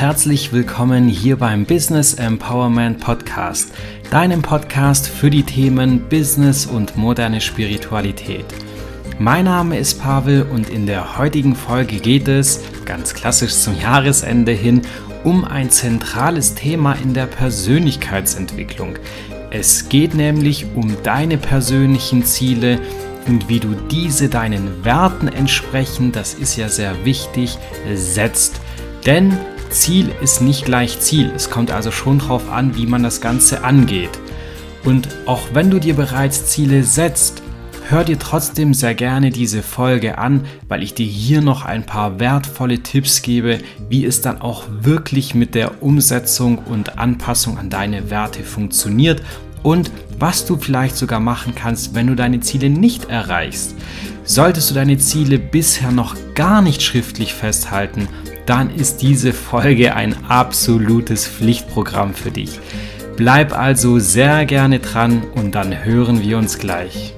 herzlich willkommen hier beim Business Empowerment Podcast, deinem Podcast für die Themen Business und moderne Spiritualität. Mein Name ist Pavel und in der heutigen Folge geht es, ganz klassisch zum Jahresende hin, um ein zentrales Thema in der Persönlichkeitsentwicklung. Es geht nämlich um deine persönlichen Ziele und wie du diese deinen Werten entsprechend, das ist ja sehr wichtig, setzt. Denn Ziel ist nicht gleich Ziel. Es kommt also schon darauf an, wie man das Ganze angeht. Und auch wenn du dir bereits Ziele setzt, hör dir trotzdem sehr gerne diese Folge an, weil ich dir hier noch ein paar wertvolle Tipps gebe, wie es dann auch wirklich mit der Umsetzung und Anpassung an deine Werte funktioniert und was du vielleicht sogar machen kannst, wenn du deine Ziele nicht erreichst. Solltest du deine Ziele bisher noch gar nicht schriftlich festhalten, dann ist diese Folge ein absolutes Pflichtprogramm für dich. Bleib also sehr gerne dran und dann hören wir uns gleich.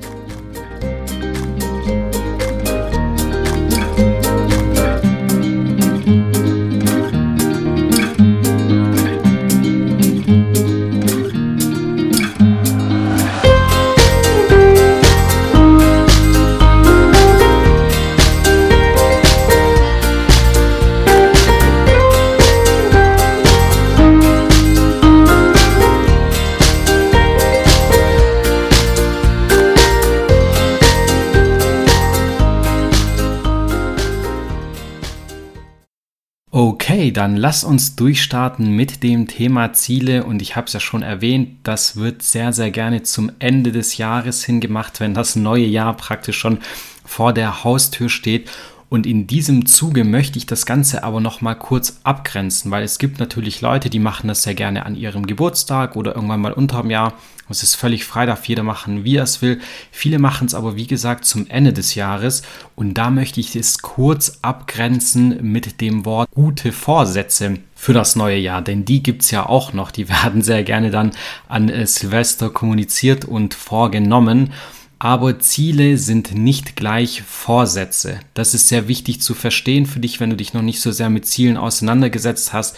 Dann lass uns durchstarten mit dem Thema Ziele und ich habe es ja schon erwähnt, das wird sehr, sehr gerne zum Ende des Jahres hingemacht, wenn das neue Jahr praktisch schon vor der Haustür steht. Und in diesem Zuge möchte ich das Ganze aber noch mal kurz abgrenzen, weil es gibt natürlich Leute, die machen das sehr gerne an ihrem Geburtstag oder irgendwann mal unterm Jahr es ist völlig frei, darf jeder machen, wie er es will. Viele machen es aber, wie gesagt, zum Ende des Jahres. Und da möchte ich es kurz abgrenzen mit dem Wort gute Vorsätze für das neue Jahr. Denn die gibt es ja auch noch. Die werden sehr gerne dann an äh, Silvester kommuniziert und vorgenommen. Aber Ziele sind nicht gleich Vorsätze. Das ist sehr wichtig zu verstehen für dich, wenn du dich noch nicht so sehr mit Zielen auseinandergesetzt hast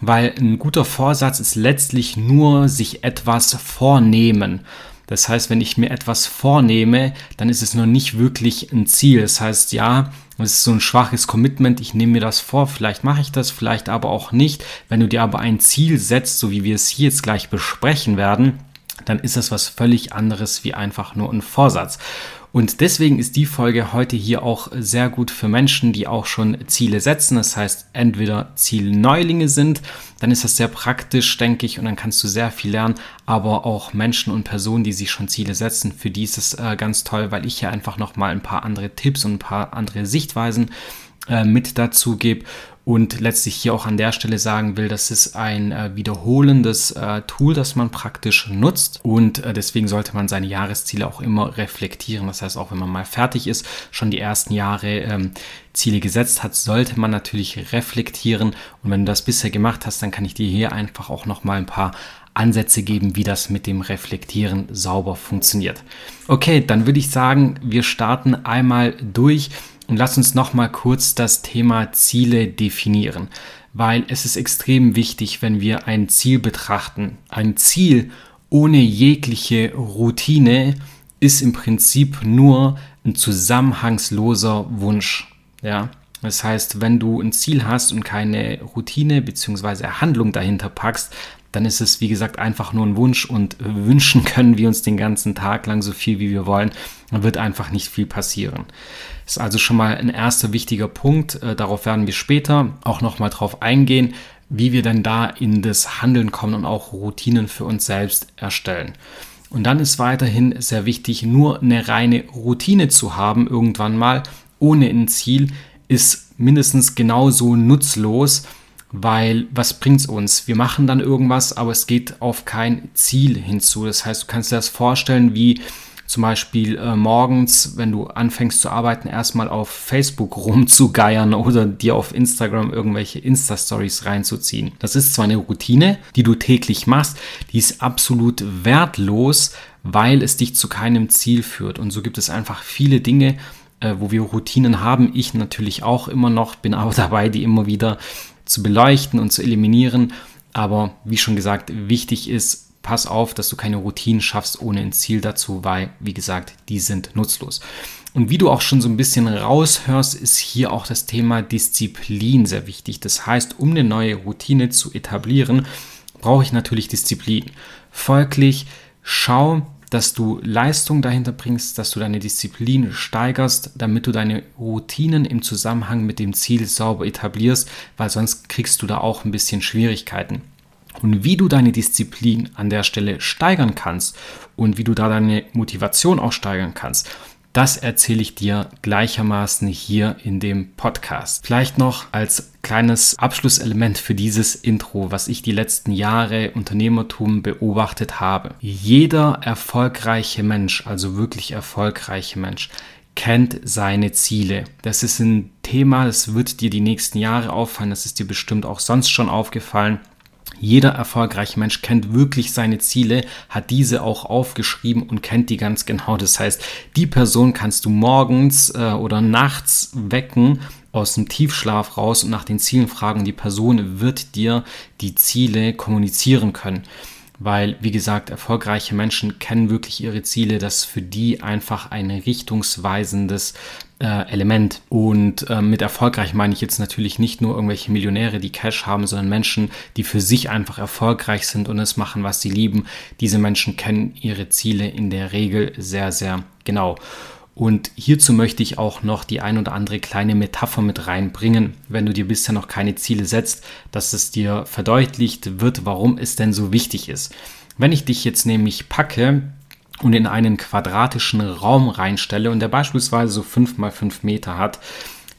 weil ein guter Vorsatz ist letztlich nur sich etwas vornehmen. Das heißt, wenn ich mir etwas vornehme, dann ist es noch nicht wirklich ein Ziel. Das heißt, ja, es ist so ein schwaches Commitment, ich nehme mir das vor, vielleicht mache ich das, vielleicht aber auch nicht. Wenn du dir aber ein Ziel setzt, so wie wir es hier jetzt gleich besprechen werden, dann ist das was völlig anderes wie einfach nur ein Vorsatz. Und deswegen ist die Folge heute hier auch sehr gut für Menschen, die auch schon Ziele setzen. Das heißt, entweder Zielneulinge sind, dann ist das sehr praktisch, denke ich, und dann kannst du sehr viel lernen. Aber auch Menschen und Personen, die sich schon Ziele setzen, für die ist es äh, ganz toll, weil ich hier einfach nochmal ein paar andere Tipps und ein paar andere Sichtweisen äh, mit dazu gebe und letztlich hier auch an der Stelle sagen will, das ist ein äh, wiederholendes äh, Tool, das man praktisch nutzt und äh, deswegen sollte man seine Jahresziele auch immer reflektieren. Das heißt, auch wenn man mal fertig ist, schon die ersten Jahre ähm, Ziele gesetzt hat, sollte man natürlich reflektieren und wenn du das bisher gemacht hast, dann kann ich dir hier einfach auch noch mal ein paar Ansätze geben, wie das mit dem Reflektieren sauber funktioniert. Okay, dann würde ich sagen, wir starten einmal durch und lass uns noch mal kurz das Thema Ziele definieren, weil es ist extrem wichtig, wenn wir ein Ziel betrachten. Ein Ziel ohne jegliche Routine ist im Prinzip nur ein zusammenhangsloser Wunsch. Ja, das heißt, wenn du ein Ziel hast und keine Routine bzw. Handlung dahinter packst, dann ist es, wie gesagt, einfach nur ein Wunsch und wünschen können wir uns den ganzen Tag lang so viel, wie wir wollen. Dann wird einfach nicht viel passieren. Ist also schon mal ein erster wichtiger Punkt. Äh, darauf werden wir später auch nochmal drauf eingehen, wie wir dann da in das Handeln kommen und auch Routinen für uns selbst erstellen. Und dann ist weiterhin sehr wichtig, nur eine reine Routine zu haben, irgendwann mal, ohne ein Ziel, ist mindestens genauso nutzlos, weil was bringt es uns? Wir machen dann irgendwas, aber es geht auf kein Ziel hinzu. Das heißt, du kannst dir das vorstellen wie zum Beispiel äh, morgens, wenn du anfängst zu arbeiten, erstmal auf Facebook rumzugeiern oder dir auf Instagram irgendwelche Insta-Stories reinzuziehen. Das ist zwar eine Routine, die du täglich machst, die ist absolut wertlos, weil es dich zu keinem Ziel führt. Und so gibt es einfach viele Dinge, äh, wo wir Routinen haben. Ich natürlich auch immer noch, bin aber dabei, die immer wieder zu beleuchten und zu eliminieren. Aber wie schon gesagt, wichtig ist, pass auf, dass du keine Routinen schaffst ohne ein Ziel dazu, weil, wie gesagt, die sind nutzlos. Und wie du auch schon so ein bisschen raushörst, ist hier auch das Thema Disziplin sehr wichtig. Das heißt, um eine neue Routine zu etablieren, brauche ich natürlich Disziplin. Folglich, schau, dass du Leistung dahinter bringst, dass du deine Disziplin steigerst, damit du deine Routinen im Zusammenhang mit dem Ziel sauber etablierst, weil sonst kriegst du da auch ein bisschen Schwierigkeiten. Und wie du deine Disziplin an der Stelle steigern kannst und wie du da deine Motivation auch steigern kannst, das erzähle ich dir gleichermaßen hier in dem Podcast. Vielleicht noch als kleines Abschlusselement für dieses Intro, was ich die letzten Jahre Unternehmertum beobachtet habe. Jeder erfolgreiche Mensch, also wirklich erfolgreiche Mensch, kennt seine Ziele. Das ist ein Thema, das wird dir die nächsten Jahre auffallen, das ist dir bestimmt auch sonst schon aufgefallen. Jeder erfolgreiche Mensch kennt wirklich seine Ziele, hat diese auch aufgeschrieben und kennt die ganz genau. Das heißt, die Person kannst du morgens äh, oder nachts wecken aus dem Tiefschlaf raus und nach den Zielen fragen. Die Person wird dir die Ziele kommunizieren können weil, wie gesagt, erfolgreiche Menschen kennen wirklich ihre Ziele, das ist für die einfach ein richtungsweisendes äh, Element. Und äh, mit erfolgreich meine ich jetzt natürlich nicht nur irgendwelche Millionäre, die Cash haben, sondern Menschen, die für sich einfach erfolgreich sind und es machen, was sie lieben. Diese Menschen kennen ihre Ziele in der Regel sehr, sehr genau. Und hierzu möchte ich auch noch die ein oder andere kleine Metapher mit reinbringen, wenn du dir bisher noch keine Ziele setzt, dass es dir verdeutlicht wird, warum es denn so wichtig ist. Wenn ich dich jetzt nämlich packe und in einen quadratischen Raum reinstelle und der beispielsweise so 5 mal 5 Meter hat,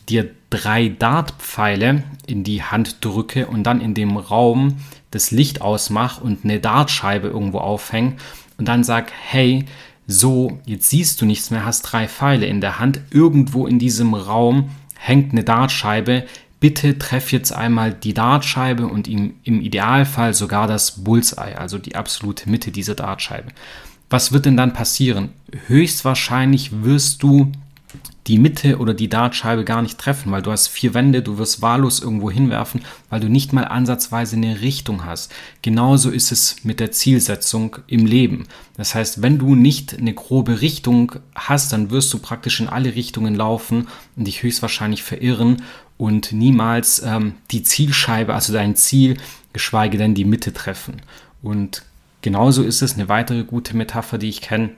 dir drei Dartpfeile in die Hand drücke und dann in dem Raum das Licht ausmache und eine Dartscheibe irgendwo aufhänge und dann sag, hey, so, jetzt siehst du nichts mehr, hast drei Pfeile in der Hand. Irgendwo in diesem Raum hängt eine Dartscheibe. Bitte treff jetzt einmal die Dartscheibe und im, im Idealfall sogar das Bullseye, also die absolute Mitte dieser Dartscheibe. Was wird denn dann passieren? Höchstwahrscheinlich wirst du die Mitte oder die Dartscheibe gar nicht treffen, weil du hast vier Wände, du wirst wahllos irgendwo hinwerfen, weil du nicht mal ansatzweise eine Richtung hast. Genauso ist es mit der Zielsetzung im Leben. Das heißt, wenn du nicht eine grobe Richtung hast, dann wirst du praktisch in alle Richtungen laufen und dich höchstwahrscheinlich verirren und niemals ähm, die Zielscheibe, also dein Ziel, geschweige denn die Mitte treffen. Und genauso ist es eine weitere gute Metapher, die ich kenne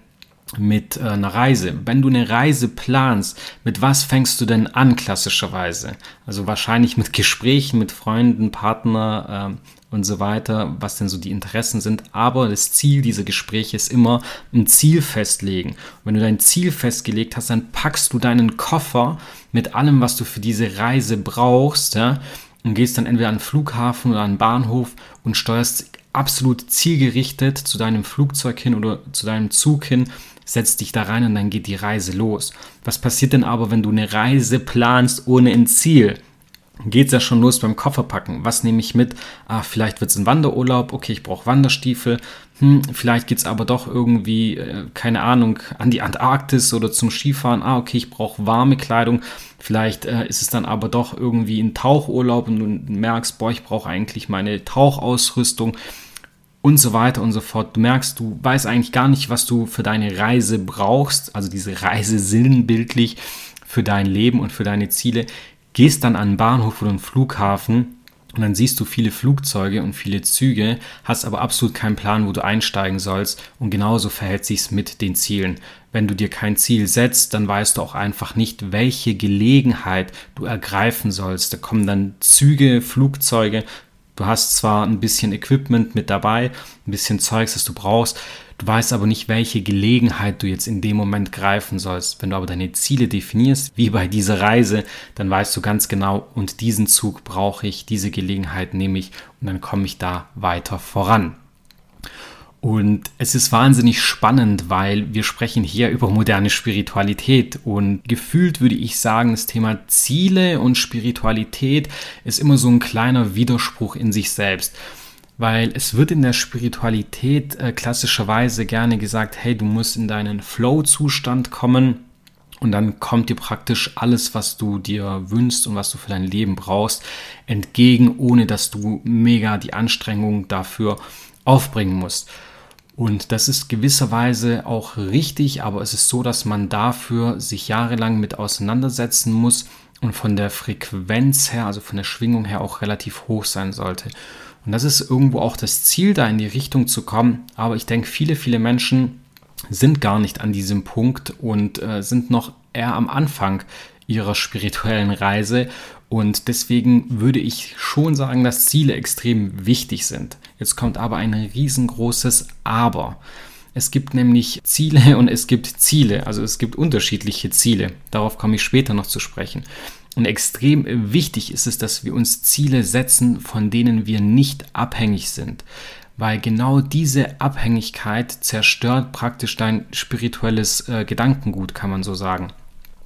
mit äh, einer Reise. Wenn du eine Reise planst, mit was fängst du denn an klassischerweise? Also wahrscheinlich mit Gesprächen mit Freunden, Partner äh, und so weiter, was denn so die Interessen sind. Aber das Ziel dieser Gespräche ist immer ein Ziel festlegen. Und wenn du dein Ziel festgelegt hast, dann packst du deinen Koffer mit allem, was du für diese Reise brauchst, ja, und gehst dann entweder an den Flughafen oder an den Bahnhof und steuerst absolut zielgerichtet zu deinem Flugzeug hin oder zu deinem Zug hin setz dich da rein und dann geht die Reise los. Was passiert denn aber, wenn du eine Reise planst ohne ein Ziel? Geht es ja schon los beim Kofferpacken. Was nehme ich mit? Ah, vielleicht wird es ein Wanderurlaub. Okay, ich brauche Wanderstiefel. Hm, vielleicht geht es aber doch irgendwie, äh, keine Ahnung, an die Antarktis oder zum Skifahren. Ah, okay, ich brauche warme Kleidung. Vielleicht äh, ist es dann aber doch irgendwie ein Tauchurlaub und du merkst, boah, ich brauche eigentlich meine Tauchausrüstung und so weiter und so fort. Du merkst, du weißt eigentlich gar nicht, was du für deine Reise brauchst, also diese Reise sinnbildlich für dein Leben und für deine Ziele. Gehst dann an einen Bahnhof oder einen Flughafen und dann siehst du viele Flugzeuge und viele Züge, hast aber absolut keinen Plan, wo du einsteigen sollst. Und genauso verhält sich's mit den Zielen. Wenn du dir kein Ziel setzt, dann weißt du auch einfach nicht, welche Gelegenheit du ergreifen sollst. Da kommen dann Züge, Flugzeuge, Du hast zwar ein bisschen Equipment mit dabei, ein bisschen Zeugs, das du brauchst, du weißt aber nicht, welche Gelegenheit du jetzt in dem Moment greifen sollst. Wenn du aber deine Ziele definierst, wie bei dieser Reise, dann weißt du ganz genau, und diesen Zug brauche ich, diese Gelegenheit nehme ich und dann komme ich da weiter voran. Und es ist wahnsinnig spannend, weil wir sprechen hier über moderne Spiritualität und gefühlt würde ich sagen, das Thema Ziele und Spiritualität ist immer so ein kleiner Widerspruch in sich selbst. Weil es wird in der Spiritualität äh, klassischerweise gerne gesagt, hey, du musst in deinen Flow-Zustand kommen Und dann kommt dir praktisch alles, was du dir wünschst und was du für dein Leben brauchst, entgegen, ohne dass du mega die Anstrengung dafür aufbringen musst. Und das ist gewisserweise auch richtig, aber es ist so, dass man dafür sich jahrelang mit auseinandersetzen muss und von der Frequenz her, also von der Schwingung her auch relativ hoch sein sollte. Und das ist irgendwo auch das Ziel, da in die Richtung zu kommen. Aber ich denke, viele, viele Menschen sind gar nicht an diesem Punkt und äh, sind noch eher am Anfang ihrer spirituellen Reise. Und deswegen würde ich schon sagen, dass Ziele extrem wichtig sind. Jetzt kommt aber ein riesengroßes Aber. Es gibt nämlich Ziele und es gibt Ziele. Also es gibt unterschiedliche Ziele. Darauf komme ich später noch zu sprechen. Und extrem wichtig ist es, dass wir uns Ziele setzen, von denen wir nicht abhängig sind weil genau diese Abhängigkeit zerstört praktisch dein spirituelles äh, Gedankengut, kann man so sagen.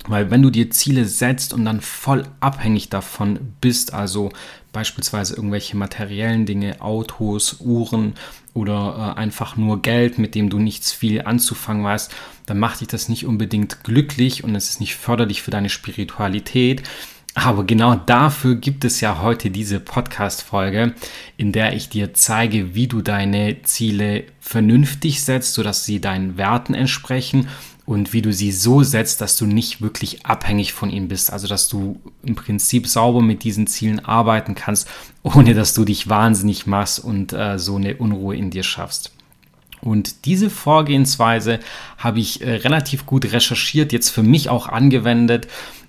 Weil wenn du dir Ziele setzt und dann voll abhängig davon bist, also beispielsweise irgendwelche materiellen Dinge, Autos, Uhren oder äh, einfach nur Geld, mit dem du nichts viel anzufangen weißt, dann macht dich das nicht unbedingt glücklich und es ist nicht förderlich für deine Spiritualität. Aber genau dafür gibt es ja heute diese Podcast-Folge, in der ich dir zeige, wie du deine Ziele vernünftig setzt, sodass sie deinen Werten entsprechen und wie du sie so setzt, dass du nicht wirklich abhängig von ihnen bist. Also, dass du im Prinzip sauber mit diesen Zielen arbeiten kannst, ohne dass du dich wahnsinnig machst und äh, so eine Unruhe in dir schaffst. Und diese Vorgehensweise habe ich äh, relativ gut recherchiert, jetzt für mich auch angewendet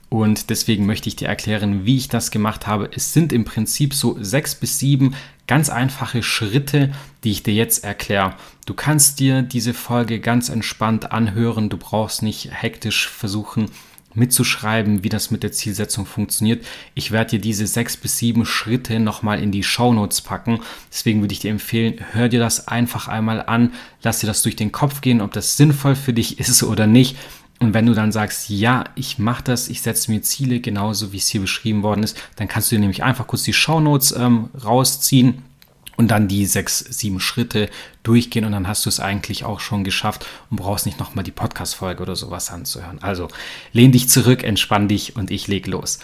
und deswegen möchte ich dir erklären, wie ich das gemacht habe. Es sind im Prinzip so sechs bis sieben ganz einfache Schritte, die ich dir jetzt erkläre. Du kannst dir diese Folge ganz entspannt anhören. Du brauchst nicht hektisch versuchen mitzuschreiben, wie das mit der Zielsetzung funktioniert. Ich werde dir diese sechs bis sieben Schritte nochmal in die Shownotes packen. Deswegen würde ich dir empfehlen, hör dir das einfach einmal an, lass dir das durch den Kopf gehen, ob das sinnvoll für dich ist oder nicht. Und wenn du dann sagst, ja, ich mache das, ich setze mir Ziele, genauso wie es hier beschrieben worden ist, dann kannst du dir nämlich einfach kurz die Shownotes ähm, rausziehen und dann die sechs, sieben Schritte durchgehen und dann hast du es eigentlich auch schon geschafft und brauchst nicht nochmal die Podcast-Folge oder sowas anzuhören. Also lehn dich zurück, entspann dich und ich leg los.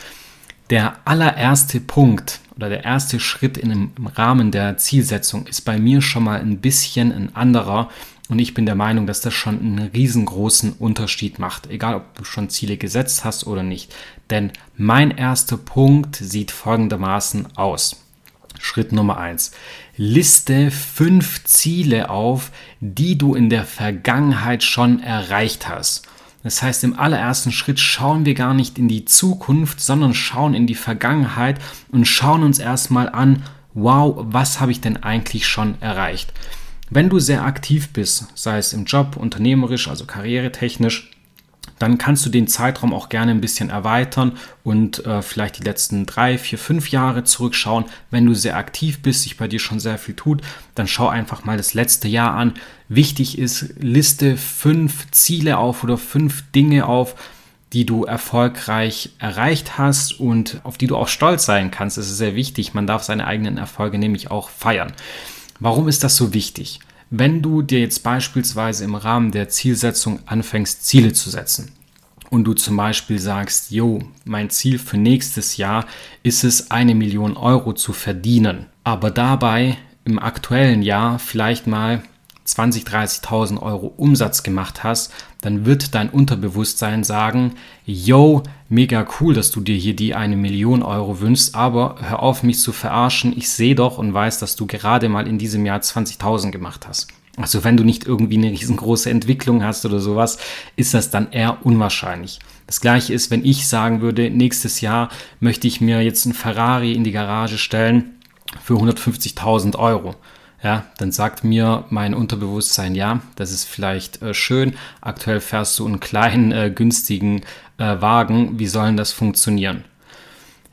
Der allererste Punkt oder der erste Schritt in im Rahmen der Zielsetzung ist bei mir schon mal ein bisschen ein anderer und ich bin der Meinung, dass das schon einen riesengroßen Unterschied macht, egal ob du schon Ziele gesetzt hast oder nicht. Denn mein erster Punkt sieht folgendermaßen aus. Schritt Nummer eins: Liste fünf Ziele auf, die du in der Vergangenheit schon erreicht hast. Das heißt, im allerersten Schritt schauen wir gar nicht in die Zukunft, sondern schauen in die Vergangenheit und schauen uns erstmal an, wow, was habe ich denn eigentlich schon erreicht? Wenn du sehr aktiv bist, sei es im Job, unternehmerisch, also karrieretechnisch, dann kannst du den Zeitraum auch gerne ein bisschen erweitern und äh, vielleicht die letzten drei, vier, fünf Jahre zurückschauen. Wenn du sehr aktiv bist, sich bei dir schon sehr viel tut, dann schau einfach mal das letzte Jahr an. Wichtig ist, liste fünf Ziele auf oder fünf Dinge auf, die du erfolgreich erreicht hast und auf die du auch stolz sein kannst. Das ist sehr wichtig. Man darf seine eigenen Erfolge nämlich auch feiern. Warum ist das so wichtig? Wenn du dir jetzt beispielsweise im Rahmen der Zielsetzung anfängst, Ziele zu setzen und du zum Beispiel sagst, jo, mein Ziel für nächstes Jahr ist es, eine Million Euro zu verdienen, aber dabei im aktuellen Jahr vielleicht mal 20, 30.000 Euro Umsatz gemacht hast, dann wird dein Unterbewusstsein sagen, yo, mega cool, dass du dir hier die eine Million Euro wünschst, aber hör auf mich zu verarschen, ich sehe doch und weiß, dass du gerade mal in diesem Jahr 20.000 gemacht hast. Also wenn du nicht irgendwie eine riesengroße Entwicklung hast oder sowas, ist das dann eher unwahrscheinlich. Das gleiche ist, wenn ich sagen würde, nächstes Jahr möchte ich mir jetzt einen Ferrari in die Garage stellen für 150.000 Euro ja, dann sagt mir mein Unterbewusstsein, ja, das ist vielleicht äh, schön. Aktuell fährst du einen kleinen, äh, günstigen äh, Wagen. Wie soll das funktionieren?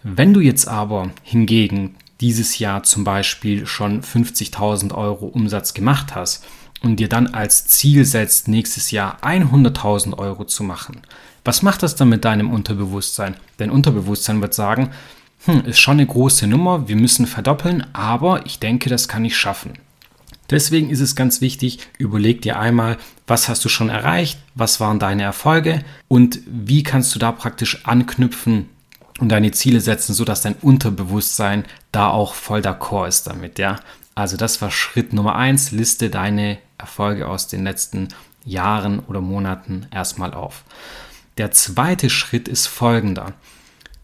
Wenn du jetzt aber hingegen dieses Jahr zum Beispiel schon 50.000 Euro Umsatz gemacht hast und dir dann als Ziel setzt, nächstes Jahr 100.000 Euro zu machen, was macht das dann mit deinem Unterbewusstsein? Dein Unterbewusstsein wird sagen, hm, ist schon eine große Nummer, wir müssen verdoppeln, aber ich denke, das kann ich schaffen. Deswegen ist es ganz wichtig, überleg dir einmal, was hast du schon erreicht, was waren deine Erfolge und wie kannst du da praktisch anknüpfen und deine Ziele setzen, sodass dein Unterbewusstsein da auch voll d'accord ist damit, ja. Also das war Schritt Nummer eins, liste deine Erfolge aus den letzten Jahren oder Monaten erstmal auf. Der zweite Schritt ist folgender.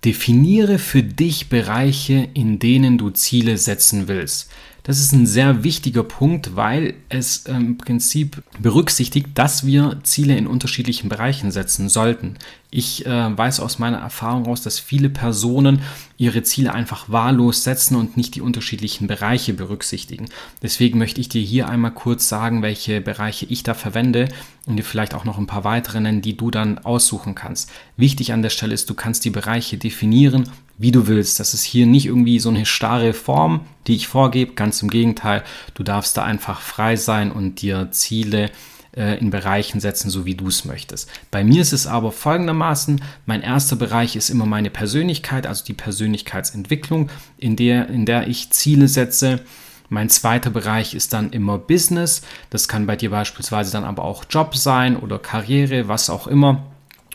Definiere für dich Bereiche, in denen du Ziele setzen willst. Das ist ein sehr wichtiger Punkt, weil es ähm, im Prinzip berücksichtigt, dass wir Ziele in unterschiedlichen Bereichen setzen sollten. Ich äh, weiß aus meiner Erfahrung heraus, dass viele Personen ihre Ziele einfach wahllos setzen und nicht die unterschiedlichen Bereiche berücksichtigen. Deswegen möchte ich dir hier einmal kurz sagen, welche Bereiche ich da verwende und dir vielleicht auch noch ein paar weitere nennen, die du dann aussuchen kannst. Wichtig an der Stelle ist, du kannst die Bereiche definieren wie du willst. Das ist hier nicht irgendwie so eine starre Form, die ich vorgebe. Ganz im Gegenteil, du darfst da einfach frei sein und dir Ziele äh, in Bereichen setzen, so wie du es möchtest. Bei mir ist es aber folgendermaßen, mein erster Bereich ist immer meine Persönlichkeit, also die Persönlichkeitsentwicklung, in der, in der ich Ziele setze. Mein zweiter Bereich ist dann immer Business. Das kann bei dir beispielsweise dann aber auch Job sein oder Karriere, was auch immer.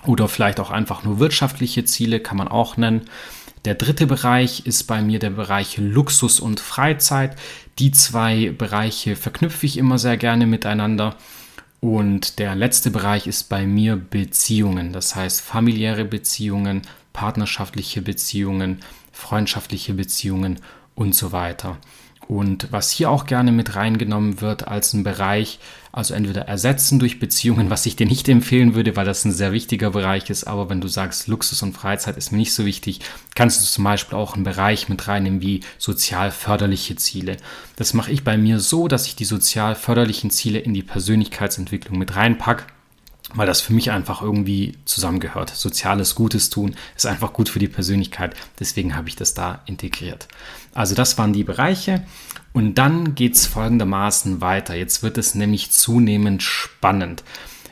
Oder vielleicht auch einfach nur wirtschaftliche Ziele, kann man auch nennen. Der dritte Bereich ist bei mir der Bereich Luxus und Freizeit. Die zwei Bereiche verknüpfe ich immer sehr gerne miteinander. Und der letzte Bereich ist bei mir Beziehungen, das heißt familiäre Beziehungen, partnerschaftliche Beziehungen, freundschaftliche Beziehungen und so weiter. Und was hier auch gerne mit reingenommen wird als ein Bereich, also entweder ersetzen durch Beziehungen, was ich dir nicht empfehlen würde, weil das ein sehr wichtiger Bereich ist, aber wenn du sagst, Luxus und Freizeit ist mir nicht so wichtig, kannst du zum Beispiel auch einen Bereich mit reinnehmen wie sozial förderliche Ziele. Das mache ich bei mir so, dass ich die sozial förderlichen Ziele in die Persönlichkeitsentwicklung mit reinpacke weil das für mich einfach irgendwie zusammengehört. Soziales Gutes tun ist einfach gut für die Persönlichkeit. Deswegen habe ich das da integriert. Also das waren die Bereiche. Und dann geht es folgendermaßen weiter. Jetzt wird es nämlich zunehmend spannend,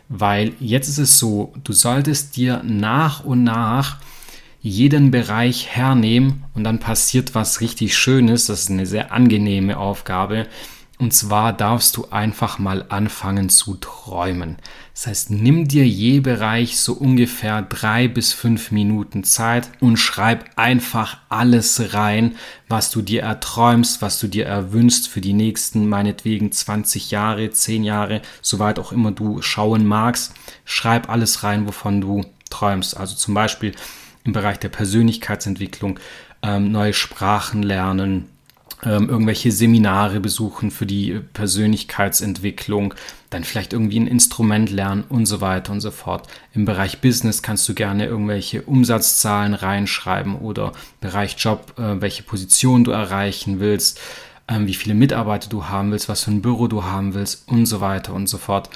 weil jetzt ist es so, du solltest dir nach und nach jeden Bereich hernehmen und dann passiert was richtig Schönes. Das ist eine sehr angenehme Aufgabe. Und zwar darfst du einfach mal anfangen zu träumen. Das heißt, nimm dir je Bereich so ungefähr drei bis fünf Minuten Zeit und schreib einfach alles rein, was du dir erträumst, was du dir erwünschst für die nächsten meinetwegen 20 Jahre, 10 Jahre, soweit auch immer du schauen magst. Schreib alles rein, wovon du träumst. Also zum Beispiel im Bereich der Persönlichkeitsentwicklung, ähm, neue Sprachen lernen, ähm, irgendwelche Seminare besuchen für die Persönlichkeitsentwicklung, dann vielleicht irgendwie ein Instrument lernen und so weiter und so fort. Im Bereich Business kannst du gerne irgendwelche Umsatzzahlen reinschreiben oder Bereich Job, äh, welche Position du erreichen willst, äh, wie viele Mitarbeiter du haben willst, was für ein Büro du haben willst und so weiter und so fort.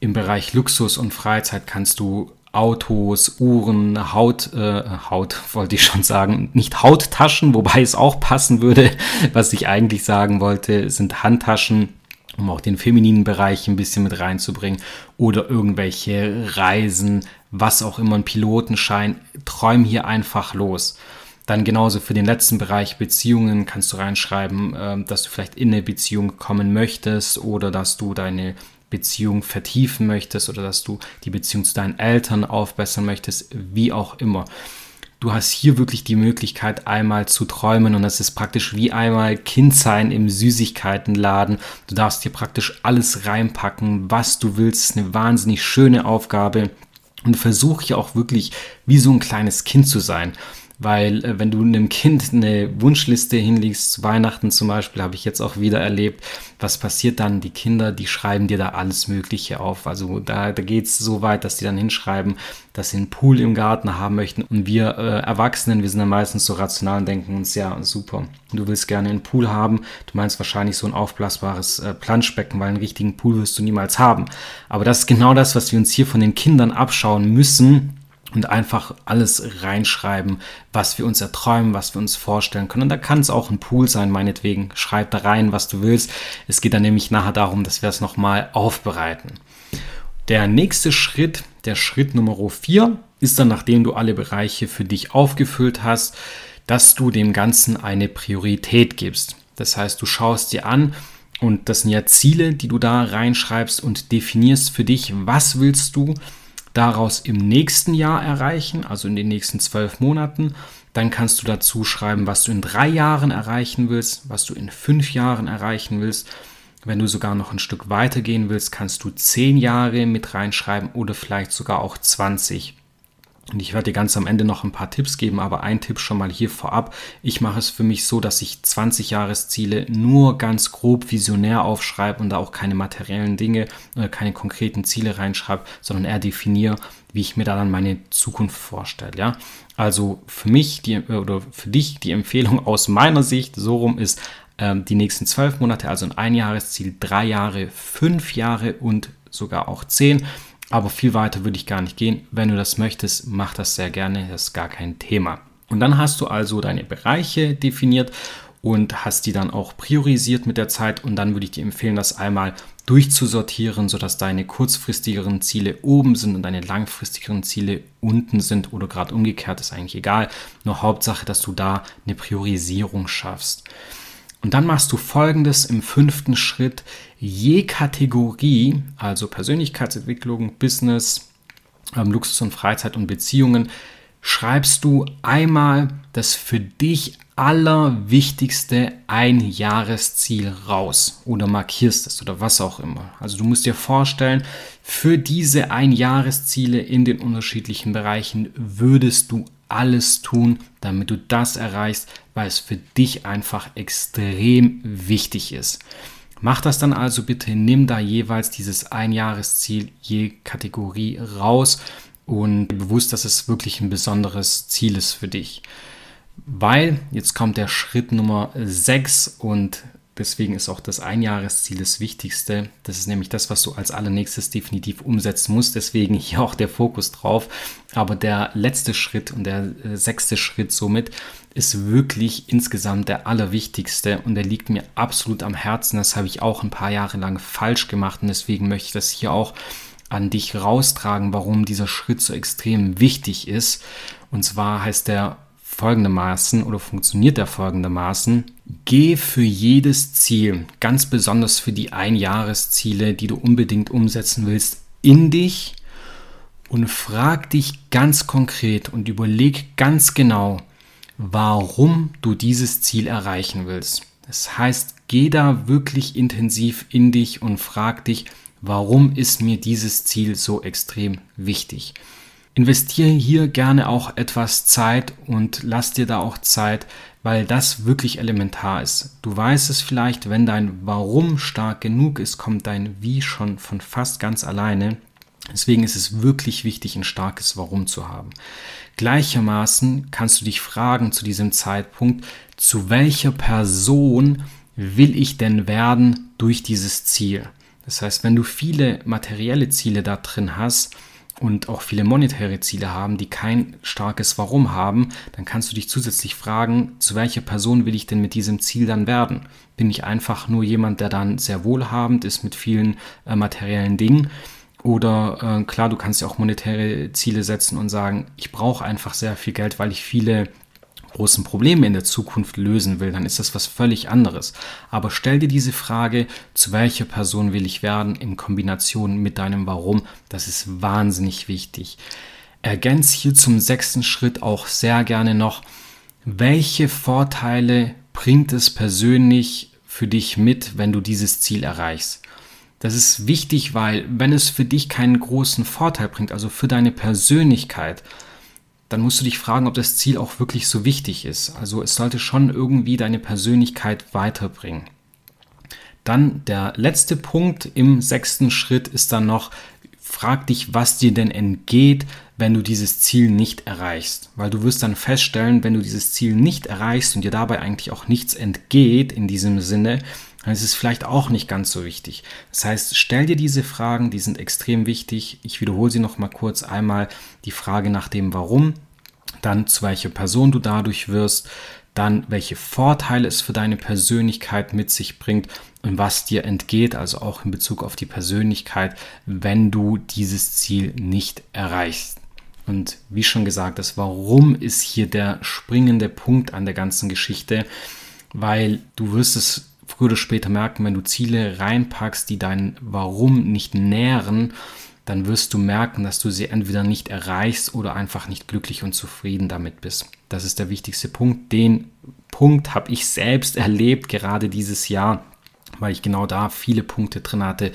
Im Bereich Luxus und Freizeit kannst du Autos, Uhren, Haut, äh, Haut wollte ich schon sagen, nicht Hauttaschen, wobei es auch passen würde. Was ich eigentlich sagen wollte, sind Handtaschen, um auch den femininen Bereich ein bisschen mit reinzubringen oder irgendwelche Reisen, was auch immer, ein Pilotenschein. Träum hier einfach los. Dann genauso für den letzten Bereich Beziehungen kannst du reinschreiben, äh, dass du vielleicht in eine Beziehung kommen möchtest oder dass du deine Beziehung vertiefen möchtest oder dass du die Beziehung zu deinen Eltern aufbessern möchtest, wie auch immer. Du hast hier wirklich die Möglichkeit, einmal zu träumen und das ist praktisch wie einmal Kind sein im Süßigkeitenladen. Du darfst hier praktisch alles reinpacken, was du willst. Das ist eine wahnsinnig schöne Aufgabe und versuch hier auch wirklich wie so ein kleines Kind zu sein. Weil äh, wenn du einem Kind eine Wunschliste hinlegst, zu Weihnachten zum Beispiel, habe ich jetzt auch wieder erlebt, was passiert dann? Die Kinder, die schreiben dir da alles Mögliche auf. Also da, da geht es so weit, dass die dann hinschreiben, dass sie einen Pool im Garten haben möchten. Und wir äh, Erwachsenen, wir sind dann meistens so rational und denken uns, ja, super, du willst gerne einen Pool haben. Du meinst wahrscheinlich so ein aufblasbares äh, Planschbecken, weil einen richtigen Pool wirst du niemals haben. Aber das ist genau das, was wir uns hier von den Kindern abschauen müssen und einfach alles reinschreiben, was wir uns erträumen, was wir uns vorstellen können. Und da kann es auch ein Pool sein, meinetwegen. Schreib da rein, was du willst. Es geht dann nämlich nachher darum, dass wir es nochmal aufbereiten. Der nächste Schritt, der Schritt Nummer 4, ist dann, nachdem du alle Bereiche für dich aufgefüllt hast, dass du dem Ganzen eine Priorität gibst. Das heißt, du schaust dir an, Und das sind ja Ziele, die du da reinschreibst und definierst für dich, was willst du daraus im nächsten Jahr erreichen, also in den nächsten zwölf Monaten. Dann kannst du dazu schreiben, was du in drei Jahren erreichen willst, was du in fünf Jahren erreichen willst. Wenn du sogar noch ein Stück weiter gehen willst, kannst du zehn Jahre mit reinschreiben oder vielleicht sogar auch 20. Und ich werde dir ganz am Ende noch ein paar Tipps geben, aber ein Tipp schon mal hier vorab. Ich mache es für mich so, dass ich 20 Jahresziele nur ganz grob visionär aufschreibe und da auch keine materiellen Dinge oder keine konkreten Ziele reinschreibe, sondern eher definiere, wie ich mir da dann meine Zukunft vorstelle. Ja? Also für mich die, oder für dich die Empfehlung aus meiner Sicht so rum ist, ähm, die nächsten zwölf Monate, also ein Einjahresziel, drei Jahre, fünf Jahre und sogar auch zehn aber viel weiter würde ich gar nicht gehen. Wenn du das möchtest, mach das sehr gerne. Das ist gar kein Thema. Und dann hast du also deine Bereiche definiert und hast die dann auch priorisiert mit der Zeit. Und dann würde ich dir empfehlen, das einmal durchzusortieren, sodass deine kurzfristigeren Ziele oben sind und deine langfristigeren Ziele unten sind oder gerade umgekehrt, ist eigentlich egal. Nur Hauptsache, dass du da eine Priorisierung schaffst. Und dann machst du folgendes im fünften Schritt. Je Kategorie, also Persönlichkeitsentwicklung, Business, ähm, Luxus und Freizeit und Beziehungen, schreibst du einmal das für dich allerwichtigste Einjahresziel raus oder markierst es oder was auch immer. Also du musst dir vorstellen, für diese Einjahresziele in den unterschiedlichen Bereichen würdest du alles tun, damit du das erreichst, weil es für dich einfach extrem wichtig ist. Mach das dann also bitte, nimm da jeweils dieses Einjahresziel je Kategorie raus und bewusst, dass es wirklich ein besonderes Ziel ist für dich. Weil jetzt kommt der Schritt Nummer 6 und Deswegen ist auch das Einjahresziel das Wichtigste. Das ist nämlich das, was du als allernächstes definitiv umsetzen musst. Deswegen hier auch der Fokus drauf. Aber der letzte Schritt und der äh, sechste Schritt somit ist wirklich insgesamt der allerwichtigste und der liegt mir absolut am Herzen. Das habe ich auch ein paar Jahre lang falsch gemacht und deswegen möchte ich das hier auch an dich raustragen, warum dieser Schritt so extrem wichtig ist. Und zwar heißt der folgendermaßen oder funktioniert er folgendermaßen. Geh für jedes Ziel, ganz besonders für die Einjahresziele, die du unbedingt umsetzen willst, in dich und frag dich ganz konkret und überleg ganz genau, warum du dieses Ziel erreichen willst. Das heißt, geh da wirklich intensiv in dich und frag dich, warum ist mir dieses Ziel so extrem wichtig. Investiere hier gerne auch etwas Zeit und lass dir da auch Zeit, weil das wirklich elementar ist. Du weißt es vielleicht, wenn dein Warum stark genug ist, kommt dein Wie schon von fast ganz alleine. Deswegen ist es wirklich wichtig, ein starkes Warum zu haben. Gleichermaßen kannst du dich fragen zu diesem Zeitpunkt, zu welcher Person will ich denn werden durch dieses Ziel? Das heißt, wenn du viele materielle Ziele da drin hast, und auch viele monetäre Ziele haben, die kein starkes Warum haben, dann kannst du dich zusätzlich fragen, zu welcher Person will ich denn mit diesem Ziel dann werden? Bin ich einfach nur jemand, der dann sehr wohlhabend ist mit vielen äh, materiellen Dingen? Oder äh, klar, du kannst ja auch monetäre Ziele setzen und sagen, ich brauche einfach sehr viel Geld, weil ich viele großen Probleme in der Zukunft lösen will, dann ist das was völlig anderes. Aber stell dir diese Frage, zu welcher Person will ich werden, in Kombination mit deinem Warum, das ist wahnsinnig wichtig. Ergänz hier zum sechsten Schritt auch sehr gerne noch, welche Vorteile bringt es persönlich für dich mit, wenn du dieses Ziel erreichst? Das ist wichtig, weil wenn es für dich keinen großen Vorteil bringt, also für deine Persönlichkeit, dann musst du dich fragen, ob das Ziel auch wirklich so wichtig ist. Also es sollte schon irgendwie deine Persönlichkeit weiterbringen. Dann der letzte Punkt im sechsten Schritt ist dann noch, frag dich, was dir denn entgeht, wenn du dieses Ziel nicht erreichst. Weil du wirst dann feststellen, wenn du dieses Ziel nicht erreichst und dir dabei eigentlich auch nichts entgeht in diesem Sinne, dann ist es vielleicht auch nicht ganz so wichtig. Das heißt, stell dir diese Fragen, die sind extrem wichtig. Ich wiederhole sie noch mal kurz einmal. Die Frage nach dem Warum, dann zu welcher Person du dadurch wirst, dann welche Vorteile es für deine Persönlichkeit mit sich bringt und was dir entgeht, also auch in Bezug auf die Persönlichkeit, wenn du dieses Ziel nicht erreichst. Und wie schon gesagt, das Warum ist hier der springende Punkt an der ganzen Geschichte, weil du wirst es früher oder später merken, wenn du Ziele reinpackst, die dein Warum nicht nähren, dann wirst du merken, dass du sie entweder nicht erreichst oder einfach nicht glücklich und zufrieden damit bist. Das ist der wichtigste Punkt. Den Punkt habe ich selbst erlebt, gerade dieses Jahr weil ich genau da viele Punkte drin hatte,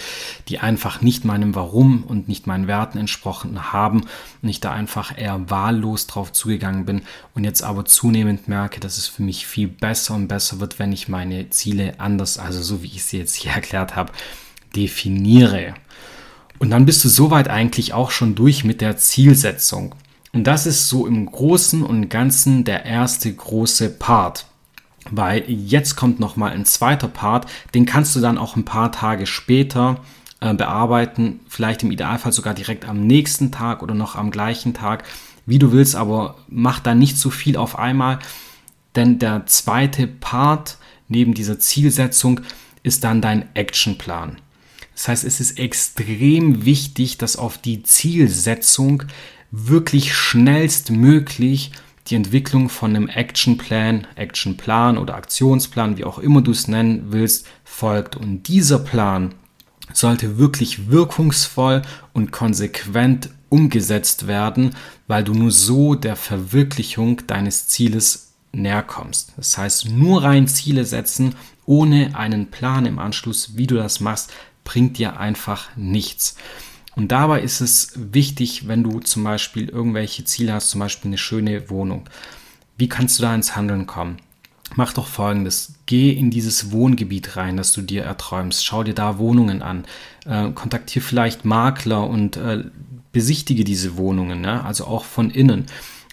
die einfach nicht meinem Warum und nicht meinen Werten entsprochen haben und ich da einfach eher wahllos drauf zugegangen bin und jetzt aber zunehmend merke, dass es für mich viel besser und besser wird, wenn ich meine Ziele anders, also so wie ich sie jetzt hier erklärt habe, definiere. Und dann bist du soweit eigentlich auch schon durch mit der Zielsetzung. Und das ist so im Großen und Ganzen der erste große Part weil jetzt kommt noch mal ein zweiter Part, den kannst du dann auch ein paar Tage später äh, bearbeiten, vielleicht im Idealfall sogar direkt am nächsten Tag oder noch am gleichen Tag, wie du willst, aber mach da nicht zu viel auf einmal, denn der zweite Part neben dieser Zielsetzung ist dann dein Actionplan. Das heißt, es ist extrem wichtig, dass auf die Zielsetzung wirklich schnellstmöglich die Entwicklung von einem Actionplan, Actionplan oder Aktionsplan, wie auch immer du es nennen willst, folgt. Und dieser Plan sollte wirklich wirkungsvoll und konsequent umgesetzt werden, weil du nur so der Verwirklichung deines Zieles näher kommst. Das heißt, nur rein Ziele setzen, ohne einen Plan im Anschluss, wie du das machst, bringt dir einfach nichts. Und dabei ist es wichtig, wenn du zum Beispiel irgendwelche Ziele hast, zum Beispiel eine schöne Wohnung. Wie kannst du da ins Handeln kommen? Mach doch folgendes. Geh in dieses Wohngebiet rein, das du dir erträumst. Schau dir da Wohnungen an. Äh, kontaktier vielleicht Makler und äh, besichtige diese Wohnungen, ne? also auch von innen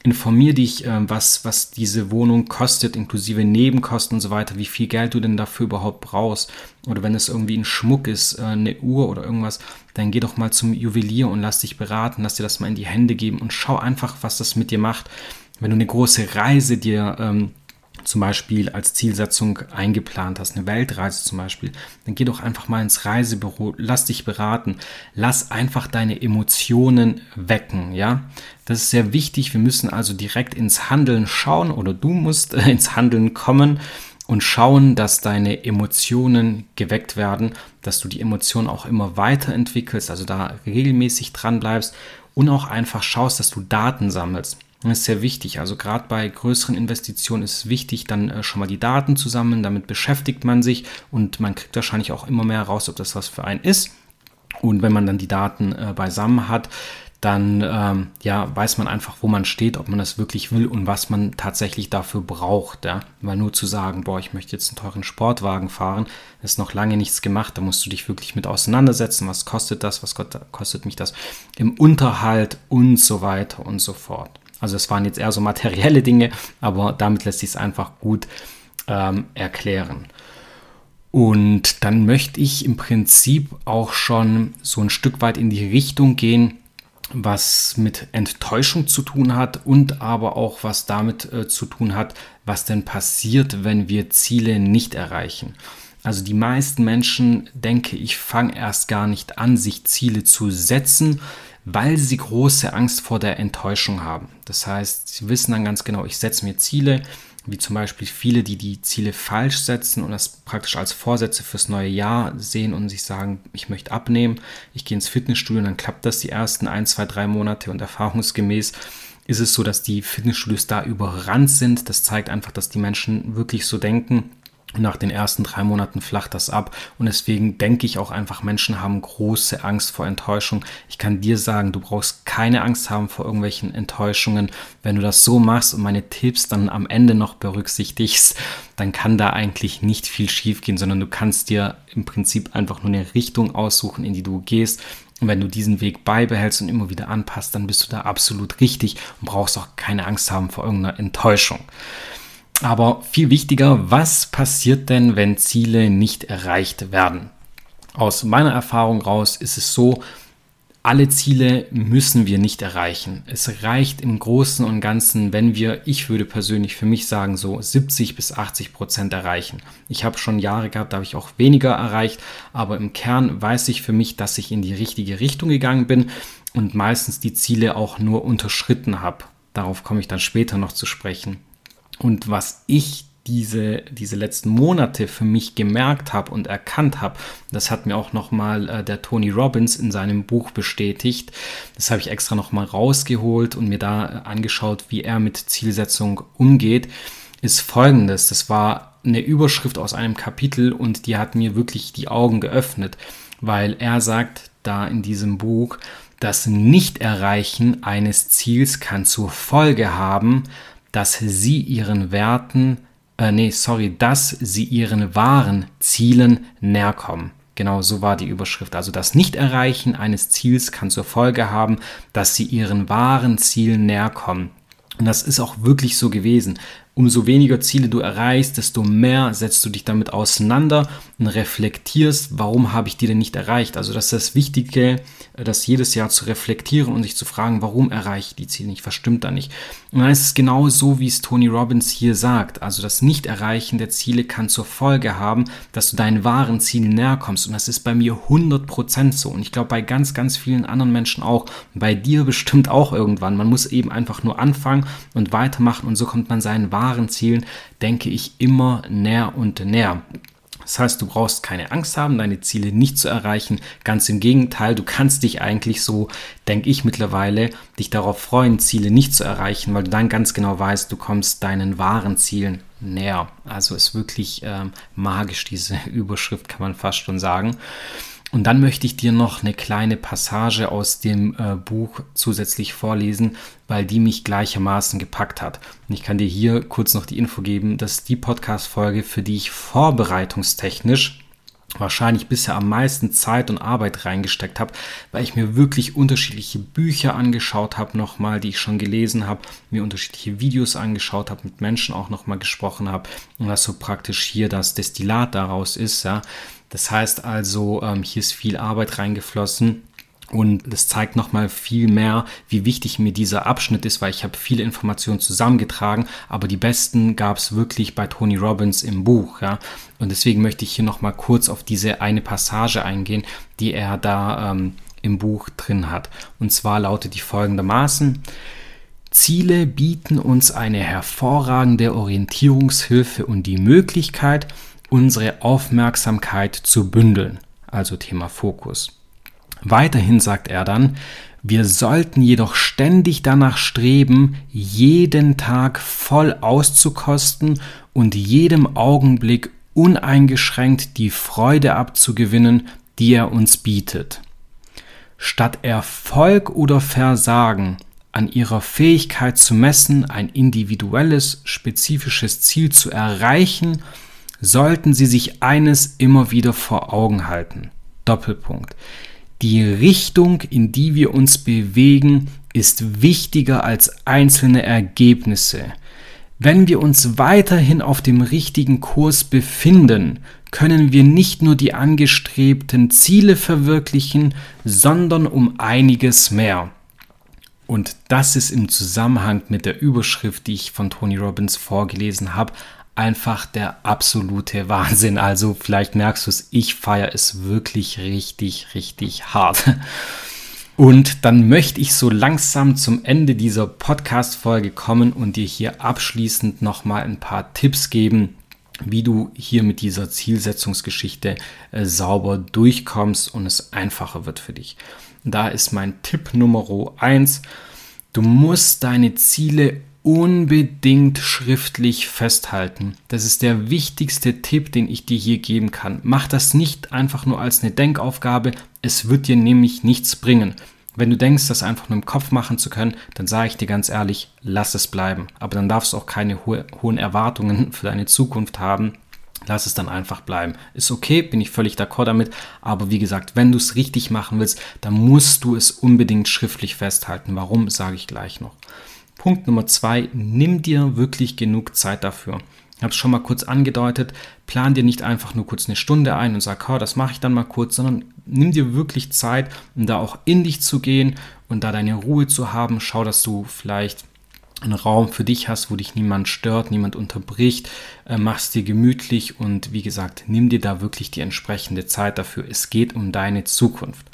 informier dich, äh, was, was diese Wohnung kostet, inklusive Nebenkosten und so weiter, wie viel Geld du denn dafür überhaupt brauchst. Oder wenn es irgendwie ein Schmuck ist, äh, eine Uhr oder irgendwas, dann geh doch mal zum Juwelier und lass dich beraten, lass dir das mal in die Hände geben und schau einfach, was das mit dir macht. Wenn du eine große Reise dir ähm, zum Beispiel als Zielsetzung eingeplant hast, eine Weltreise zum Beispiel, dann geh doch einfach mal ins Reisebüro, lass dich beraten, lass einfach deine Emotionen wecken, ja. Das ist sehr wichtig. Wir müssen also direkt ins Handeln schauen oder du musst äh, ins Handeln kommen und schauen, dass deine Emotionen geweckt werden, dass du die Emotionen auch immer weiterentwickelst, also da regelmäßig dran bleibst und auch einfach schaust, dass du Daten sammelst. Das ist sehr wichtig. Also gerade bei größeren Investitionen ist es wichtig, dann äh, schon mal die Daten zu sammeln. Damit beschäftigt man sich und man kriegt wahrscheinlich auch immer mehr raus, ob das was für einen ist. Und wenn man dann die Daten äh, beisammen hat, dann ähm, ja, weiß man einfach, wo man steht, ob man das wirklich will und was man tatsächlich dafür braucht. Ja? Weil nur zu sagen, boah, ich möchte jetzt einen teuren Sportwagen fahren, ist noch lange nichts gemacht. Da musst du dich wirklich mit auseinandersetzen. Was kostet das? Was kostet mich das im Unterhalt und so weiter und so fort. Also es waren jetzt eher so materielle Dinge, aber damit lässt sich es einfach gut ähm, erklären. Und dann möchte ich im Prinzip auch schon so ein Stück weit in die Richtung gehen, was mit Enttäuschung zu tun hat und aber auch was damit äh, zu tun hat, was denn passiert, wenn wir Ziele nicht erreichen. Also die meisten Menschen, denke ich, fangen erst gar nicht an, sich Ziele zu setzen, weil sie große Angst vor der Enttäuschung haben. Das heißt, sie wissen dann ganz genau, ich setze mir Ziele, wie zum Beispiel viele, die die Ziele falsch setzen und das praktisch als Vorsätze fürs neue Jahr sehen und sich sagen, ich möchte abnehmen, ich gehe ins Fitnessstudio und dann klappt das die ersten ein, zwei, drei Monate und erfahrungsgemäß ist es so, dass die Fitnessstudios da überrannt sind. Das zeigt einfach, dass die Menschen wirklich so denken nach den ersten drei Monaten flacht das ab und deswegen denke ich auch einfach, Menschen haben große Angst vor Enttäuschung. Ich kann dir sagen, du brauchst keine Angst haben vor irgendwelchen Enttäuschungen. Wenn du das so machst und meine Tipps dann am Ende noch berücksichtigst, dann kann da eigentlich nicht viel schief gehen, sondern du kannst dir im Prinzip einfach nur eine Richtung aussuchen, in die du gehst. Und wenn du diesen Weg beibehältst und immer wieder anpasst, dann bist du da absolut richtig und brauchst auch keine Angst haben vor irgendeiner Enttäuschung. Aber viel wichtiger, was passiert denn, wenn Ziele nicht erreicht werden? Aus meiner Erfahrung raus ist es so, alle Ziele müssen wir nicht erreichen. Es reicht im Großen und Ganzen, wenn wir, ich würde persönlich für mich sagen, so 70 bis 80 Prozent erreichen. Ich habe schon Jahre gehabt, da habe ich auch weniger erreicht, aber im Kern weiß ich für mich, dass ich in die richtige Richtung gegangen bin und meistens die Ziele auch nur unterschritten habe. Darauf komme ich dann später noch zu sprechen. Und was ich diese, diese letzten Monate für mich gemerkt habe und erkannt habe, das hat mir auch nochmal äh, der Tony Robbins in seinem Buch bestätigt. Das habe ich extra nochmal rausgeholt und mir da äh, angeschaut, wie er mit Zielsetzung umgeht, ist folgendes. Das war eine Überschrift aus einem Kapitel und die hat mir wirklich die Augen geöffnet, weil er sagt da in diesem Buch, das Nichterreichen eines Ziels kann zur Folge haben, dass sie ihren Werten, äh, nee, sorry, dass sie ihren wahren Zielen näher kommen. Genau so war die Überschrift. Also das Nichterreichen eines Ziels kann zur Folge haben, dass sie ihren wahren Zielen näher kommen. Und das ist auch wirklich so gewesen. Umso weniger Ziele du erreichst, desto mehr setzt du dich damit auseinander und reflektierst, warum habe ich die denn nicht erreicht. Also das ist das Wichtige, das jedes Jahr zu reflektieren und sich zu fragen, warum erreiche ich die Ziele nicht, was stimmt da nicht. Und dann ist es genau so, wie es Tony Robbins hier sagt. Also das Nicht-Erreichen der Ziele kann zur Folge haben, dass du deinen wahren Zielen näher kommst. Und das ist bei mir 100% so. Und ich glaube bei ganz, ganz vielen anderen Menschen auch. Bei dir bestimmt auch irgendwann. Man muss eben einfach nur anfangen und weitermachen und so kommt man seinen wahren wahren Zielen, denke ich, immer näher und näher. Das heißt, du brauchst keine Angst haben, deine Ziele nicht zu erreichen. Ganz im Gegenteil, du kannst dich eigentlich so, denke ich mittlerweile, dich darauf freuen, Ziele nicht zu erreichen, weil du dann ganz genau weißt, du kommst deinen wahren Zielen näher. Also ist wirklich ähm, magisch, diese Überschrift kann man fast schon sagen. Und dann möchte ich dir noch eine kleine Passage aus dem äh, Buch zusätzlich vorlesen, weil die mich gleichermaßen gepackt hat. Und ich kann dir hier kurz noch die Info geben, dass die Podcast-Folge, für die ich vorbereitungstechnisch wahrscheinlich bisher am meisten Zeit und Arbeit reingesteckt habe, weil ich mir wirklich unterschiedliche Bücher angeschaut habe, nochmal, die ich schon gelesen habe, mir unterschiedliche Videos angeschaut habe, mit Menschen auch nochmal gesprochen habe und dass so praktisch hier das Destillat daraus ist, ja, das heißt also, ähm, hier ist viel Arbeit reingeflossen. Und das zeigt nochmal viel mehr, wie wichtig mir dieser Abschnitt ist, weil ich habe viele Informationen zusammengetragen, aber die besten gab es wirklich bei Tony Robbins im Buch. Ja? Und deswegen möchte ich hier nochmal kurz auf diese eine Passage eingehen, die er da ähm, im Buch drin hat. Und zwar lautet die folgendermaßen. Ziele bieten uns eine hervorragende Orientierungshilfe und die Möglichkeit, unsere Aufmerksamkeit zu bündeln, also Thema Fokus. Weiterhin sagt er dann, wir sollten jedoch ständig danach streben, jeden Tag voll auszukosten und jedem Augenblick uneingeschränkt die Freude abzugewinnen, die er uns bietet. Statt Erfolg oder Versagen an ihrer Fähigkeit zu messen, ein individuelles, spezifisches Ziel zu erreichen sollten Sie sich eines immer wieder vor Augen halten. Doppelpunkt. Die Richtung, in die wir uns bewegen, ist wichtiger als einzelne Ergebnisse. Wenn wir uns weiterhin auf dem richtigen Kurs befinden, können wir nicht nur die angestrebten Ziele verwirklichen, sondern um einiges mehr. Und das ist im Zusammenhang mit der Überschrift, die ich von Tony Robbins vorgelesen habe, einfach der absolute Wahnsinn. Also vielleicht merkst du es, ich feiere es wirklich richtig, richtig hart. Und dann möchte ich so langsam zum Ende dieser Podcast-Folge kommen und dir hier abschließend nochmal ein paar Tipps geben, wie du hier mit dieser Zielsetzungsgeschichte äh, sauber durchkommst und es einfacher wird für dich. Da ist mein Tipp Nummer eins: Du musst deine Ziele unbedingt schriftlich festhalten. Das ist der wichtigste Tipp, den ich dir hier geben kann. Mach das nicht einfach nur als eine Denkaufgabe, es wird dir nämlich nichts bringen. Wenn du denkst, das einfach nur im Kopf machen zu können, dann sage ich dir ganz ehrlich, lass es bleiben. Aber dann darfst du auch keine ho hohen Erwartungen für deine Zukunft haben. Lass es dann einfach bleiben. Ist okay, bin ich völlig d'accord damit. Aber wie gesagt, wenn du es richtig machen willst, dann musst du es unbedingt schriftlich festhalten. Warum, sage ich gleich noch. Punkt Nummer zwei, nimm dir wirklich genug Zeit dafür. Ich habe es schon mal kurz angedeutet, plan dir nicht einfach nur kurz eine Stunde ein und sag, oh, das mache ich dann mal kurz, sondern nimm dir wirklich Zeit, um da auch in dich zu gehen und da deine Ruhe zu haben. Schau, dass du vielleicht einen Raum für dich hast, wo dich niemand stört, niemand unterbricht, äh, machst dir gemütlich und wie gesagt, nimm dir da wirklich die entsprechende Zeit dafür. Es geht um deine Zukunft.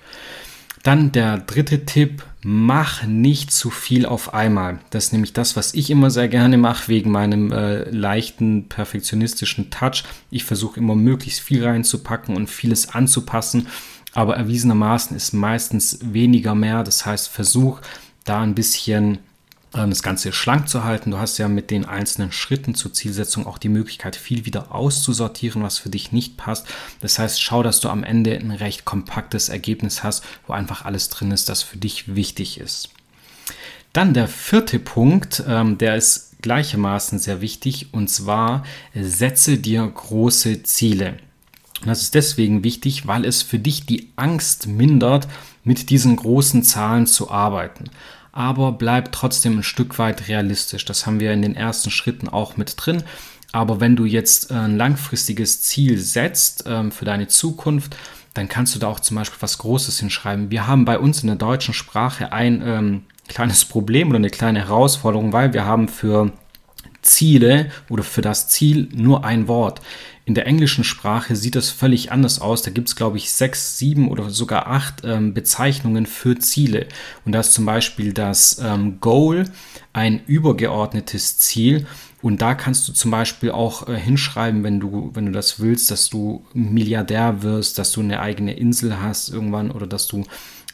Dann der dritte Tipp, mach nicht zu viel auf einmal. Das ist nämlich das, was ich immer sehr gerne mache, wegen meinem äh, leichten perfektionistischen Touch. Ich versuche immer möglichst viel reinzupacken und vieles anzupassen, aber erwiesenermaßen ist meistens weniger mehr. Das heißt, versuch da ein bisschen das Ganze schlank zu halten. Du hast ja mit den einzelnen Schritten zur Zielsetzung auch die Möglichkeit, viel wieder auszusortieren, was für dich nicht passt. Das heißt, schau, dass du am Ende ein recht kompaktes Ergebnis hast, wo einfach alles drin ist, das für dich wichtig ist. Dann der vierte Punkt, ähm, der ist gleichermaßen sehr wichtig, und zwar setze dir große Ziele. Und das ist deswegen wichtig, weil es für dich die Angst mindert, mit diesen großen Zahlen zu arbeiten aber bleibt trotzdem ein Stück weit realistisch. Das haben wir in den ersten Schritten auch mit drin. Aber wenn du jetzt äh, ein langfristiges Ziel setzt ähm, für deine Zukunft, dann kannst du da auch zum Beispiel was Großes hinschreiben. Wir haben bei uns in der deutschen Sprache ein ähm, kleines Problem oder eine kleine Herausforderung, weil wir haben für Ziele oder für das Ziel nur ein Wort. In der englischen Sprache sieht das völlig anders aus. Da gibt es, glaube ich, sechs, sieben oder sogar acht ähm, Bezeichnungen für Ziele. Und da ist zum Beispiel das ähm, Goal ein übergeordnetes Ziel. Und da kannst du zum Beispiel auch äh, hinschreiben, wenn du, wenn du das willst, dass du Milliardär wirst, dass du eine eigene Insel hast irgendwann oder dass du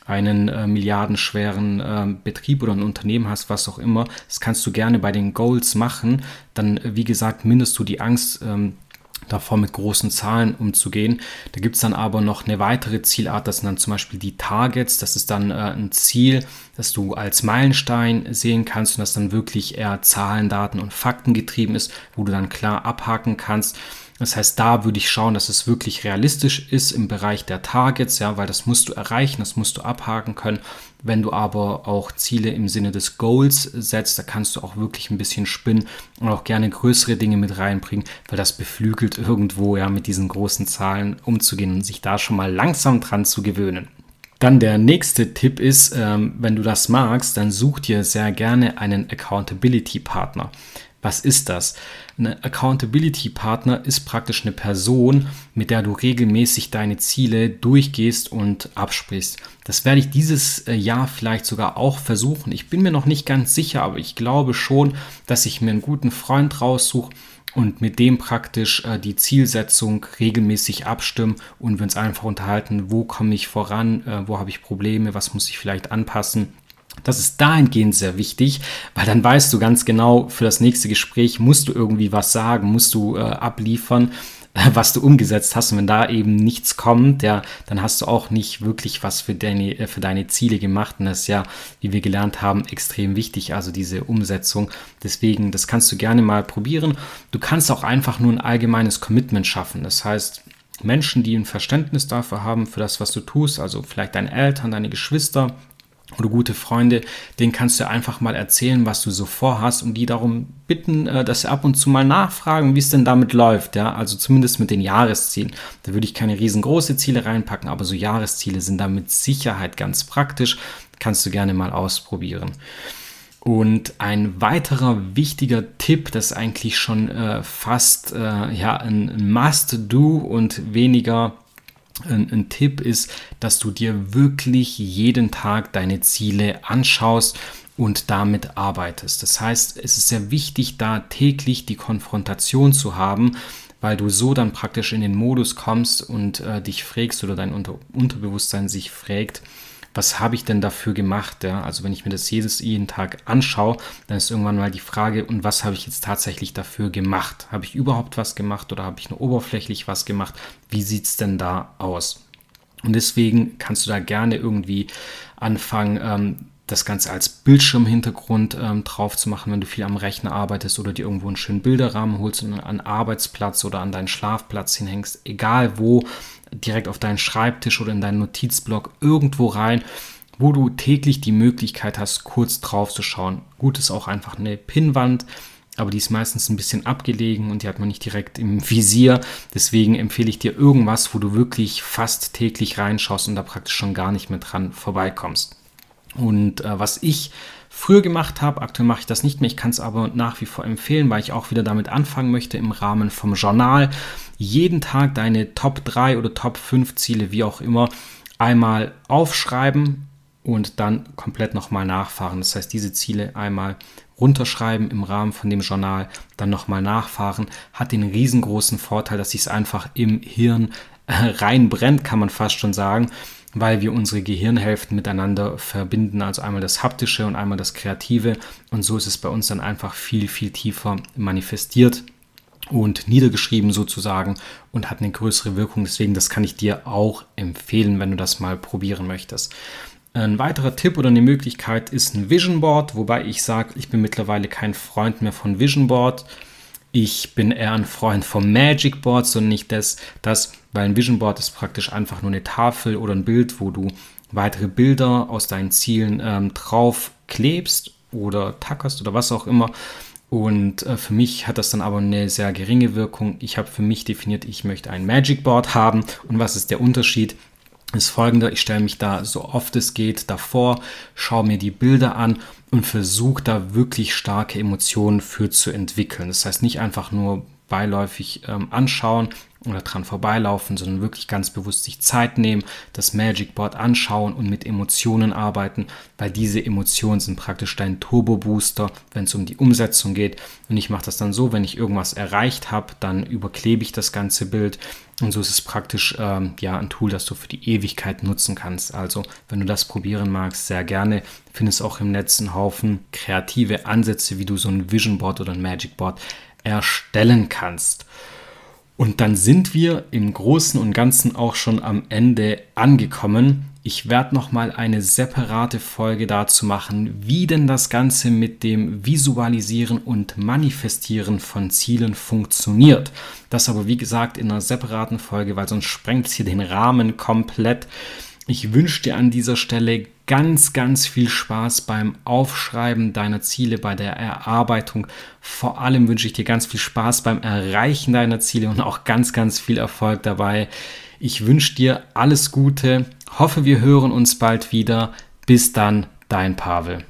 einen äh, milliardenschweren äh, Betrieb oder ein Unternehmen hast, was auch immer. Das kannst du gerne bei den Goals machen. Dann, äh, wie gesagt, mindest du die Angst, ähm, davor mit großen Zahlen umzugehen. Da gibt es dann aber noch eine weitere Zielart, das sind dann zum Beispiel die Targets. Das ist dann äh, ein Ziel, das du als Meilenstein sehen kannst und das dann wirklich eher Zahlen, Daten und Fakten getrieben ist, wo du dann klar abhaken kannst. Das heißt, da würde ich schauen, dass es wirklich realistisch ist im Bereich der Targets, ja, weil das musst du erreichen, das musst du abhaken können. Wenn du aber auch Ziele im Sinne des Goals setzt, da kannst du auch wirklich ein bisschen spinnen und auch gerne größere Dinge mit reinbringen, weil das beflügelt irgendwo, ja, mit diesen großen Zahlen umzugehen und sich da schon mal langsam dran zu gewöhnen. Dann der nächste Tipp ist, ähm, wenn du das magst, dann such dir sehr gerne einen Accountability-Partner. Was ist das? Ein Accountability Partner ist praktisch eine Person, mit der du regelmäßig deine Ziele durchgehst und absprichst. Das werde ich dieses äh, Jahr vielleicht sogar auch versuchen. Ich bin mir noch nicht ganz sicher, aber ich glaube schon, dass ich mir einen guten Freund raussuche und mit dem praktisch äh, die Zielsetzung regelmäßig abstimmen und wir uns einfach unterhalten, wo komme ich voran, äh, wo habe ich Probleme, was muss ich vielleicht anpassen das ist dahingehend sehr wichtig, weil dann weißt du ganz genau, für das nächste Gespräch musst du irgendwie was sagen, musst du äh, abliefern, äh, was du umgesetzt hast. Und wenn da eben nichts kommt, ja, dann hast du auch nicht wirklich was für deine, äh, für deine Ziele gemacht. Und das ist ja, wie wir gelernt haben, extrem wichtig, also diese Umsetzung. Deswegen, das kannst du gerne mal probieren. Du kannst auch einfach nur ein allgemeines Commitment schaffen. Das heißt, Menschen, die ein Verständnis dafür haben, für das, was du tust, also vielleicht deine Eltern, deine Geschwister, oder gute Freunde, denen kannst du einfach mal erzählen, was du so vorhast und die darum bitten, äh, dass sie ab und zu mal nachfragen, wie es denn damit läuft. Ja, also zumindest mit den Jahreszielen. Da würde ich keine riesengroße Ziele reinpacken, aber so Jahresziele sind da mit Sicherheit ganz praktisch. Kannst du gerne mal ausprobieren. Und ein weiterer wichtiger Tipp, das ist eigentlich schon äh, fast äh, ja, ein Must-Do und weniger ein, ein, Tipp ist, dass du dir wirklich jeden Tag deine Ziele anschaust und damit arbeitest. Das heißt, es ist sehr wichtig, da täglich die Konfrontation zu haben, weil du so dann praktisch in den Modus kommst und äh, dich fragst oder dein Unter Unterbewusstsein sich fragt, was habe ich denn dafür gemacht? Ja? Also wenn ich mir das jedes, jeden Tag anschaue, dann ist irgendwann mal die Frage, und was habe ich jetzt tatsächlich dafür gemacht? Habe ich überhaupt was gemacht oder habe ich nur oberflächlich was gemacht? Wie sieht es denn da aus? Und deswegen kannst du da gerne irgendwie anfangen, ähm, das Ganze als Bildschirmhintergrund ähm, drauf zu machen, wenn du viel am Rechner arbeitest oder dir irgendwo einen schönen Bilderrahmen holst und an Arbeitsplatz oder an deinen Schlafplatz hinhängst, egal wo, direkt auf deinen Schreibtisch oder in deinen Notizblock irgendwo rein, wo du täglich die Möglichkeit hast, kurz drauf zu schauen. Gut ist auch einfach eine Pinnwand, aber die ist meistens ein bisschen abgelegen und die hat man nicht direkt im Visier. Deswegen empfehle ich dir irgendwas, wo du wirklich fast täglich reinschaust und da praktisch schon gar nicht mehr dran vorbeikommst. Und äh, was ich früher gemacht habe, aktuell mache ich das nicht mehr, ich kann es aber nach wie vor empfehlen, weil ich auch wieder damit anfangen möchte im Rahmen vom Journal jeden Tag deine Top 3 oder Top 5 Ziele, wie auch immer, einmal aufschreiben und dann komplett nochmal nachfahren. Das heißt, diese Ziele einmal runterschreiben im Rahmen von dem Journal, dann nochmal nachfahren, hat den riesengroßen Vorteil, dass sich es einfach im Hirn äh, reinbrennt, kann man fast schon sagen, weil wir unsere Gehirnhälften miteinander verbinden, also einmal das haptische und einmal das kreative. Und so ist es bei uns dann einfach viel, viel tiefer manifestiert und niedergeschrieben sozusagen und hat eine größere Wirkung. Deswegen, das kann ich dir auch empfehlen, wenn du das mal probieren möchtest. Ein weiterer Tipp oder eine Möglichkeit ist ein Vision Board, wobei ich sage, ich bin mittlerweile kein Freund mehr von Vision Board. Ich bin eher ein Freund vom Magic Board, sondern nicht das, das, weil ein Vision Board ist praktisch einfach nur eine Tafel oder ein Bild, wo du weitere Bilder aus deinen Zielen ähm, drauf klebst oder tackerst oder was auch immer. Und äh, für mich hat das dann aber eine sehr geringe Wirkung. Ich habe für mich definiert, ich möchte ein Magic Board haben. Und was ist der Unterschied? ist folgender, ich stelle mich da so oft es geht davor, schaue mir die Bilder an und versuche da wirklich starke Emotionen für zu entwickeln. Das heißt nicht einfach nur beiläufig ähm, anschauen oder dran vorbeilaufen, sondern wirklich ganz bewusst sich Zeit nehmen, das Magic Board anschauen und mit Emotionen arbeiten, weil diese Emotionen sind praktisch dein Turbo Booster, wenn es um die Umsetzung geht. Und ich mache das dann so, wenn ich irgendwas erreicht habe, dann überklebe ich das ganze Bild. Und so ist es praktisch ähm, ja ein Tool, das du für die Ewigkeit nutzen kannst. Also, wenn du das probieren magst, sehr gerne. Findest auch im Netz einen Haufen kreative Ansätze, wie du so ein Vision Board oder ein Magic Board erstellen kannst. Und dann sind wir im Großen und Ganzen auch schon am Ende angekommen. Ich werde noch mal eine separate Folge dazu machen, wie denn das Ganze mit dem Visualisieren und Manifestieren von Zielen funktioniert. Das aber wie gesagt in einer separaten Folge, weil sonst sprengt es hier den Rahmen komplett. Ich wünsche dir an dieser Stelle ganz, ganz viel Spaß beim Aufschreiben deiner Ziele, bei der Erarbeitung. Vor allem wünsche ich dir ganz viel Spaß beim Erreichen deiner Ziele und auch ganz, ganz viel Erfolg dabei. Ich wünsche dir alles Gute, hoffe, wir hören uns bald wieder. Bis dann, dein Pavel.